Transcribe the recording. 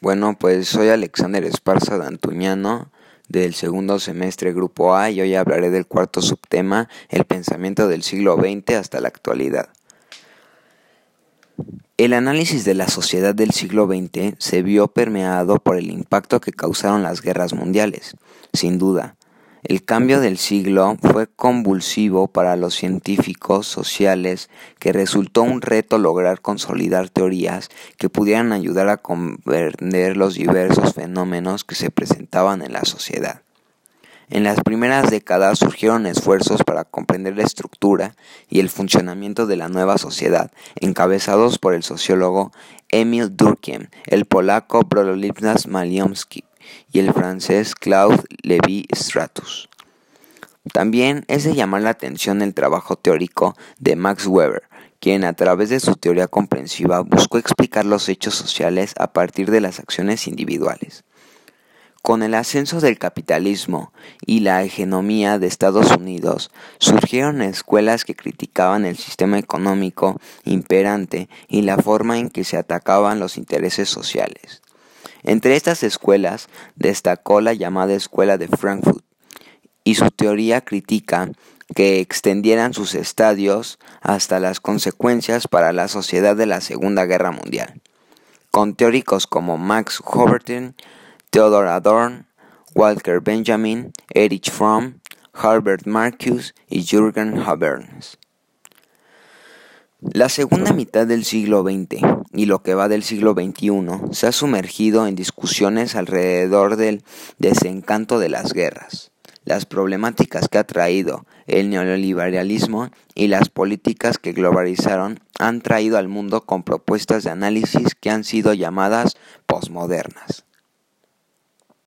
Bueno, pues soy Alexander Esparza Dantuñano del segundo semestre Grupo A y hoy hablaré del cuarto subtema, el pensamiento del siglo XX hasta la actualidad. El análisis de la sociedad del siglo XX se vio permeado por el impacto que causaron las guerras mundiales. Sin duda, el cambio del siglo fue convulsivo para los científicos sociales que resultó un reto lograr consolidar teorías que pudieran ayudar a comprender los diversos fenómenos que se presentaban en la sociedad. En las primeras décadas surgieron esfuerzos para comprender la estructura y el funcionamiento de la nueva sociedad, encabezados por el sociólogo Emil Durkheim, el polaco Bronislaw Malinowski y el francés Claude Lévi-Strauss. También es de llamar la atención el trabajo teórico de Max Weber, quien a través de su teoría comprensiva buscó explicar los hechos sociales a partir de las acciones individuales. Con el ascenso del capitalismo y la hegemonía de Estados Unidos, surgieron escuelas que criticaban el sistema económico imperante y la forma en que se atacaban los intereses sociales. Entre estas escuelas destacó la llamada Escuela de Frankfurt, y su teoría critica que extendieran sus estadios hasta las consecuencias para la sociedad de la Segunda Guerra Mundial, con teóricos como Max Hoberton, Theodor Adorn, Walter Benjamin, Erich Fromm, Herbert Marcuse y Jürgen Habermas. La segunda mitad del siglo XX y lo que va del siglo XXI se ha sumergido en discusiones alrededor del desencanto de las guerras, las problemáticas que ha traído el neoliberalismo y las políticas que globalizaron han traído al mundo con propuestas de análisis que han sido llamadas posmodernas.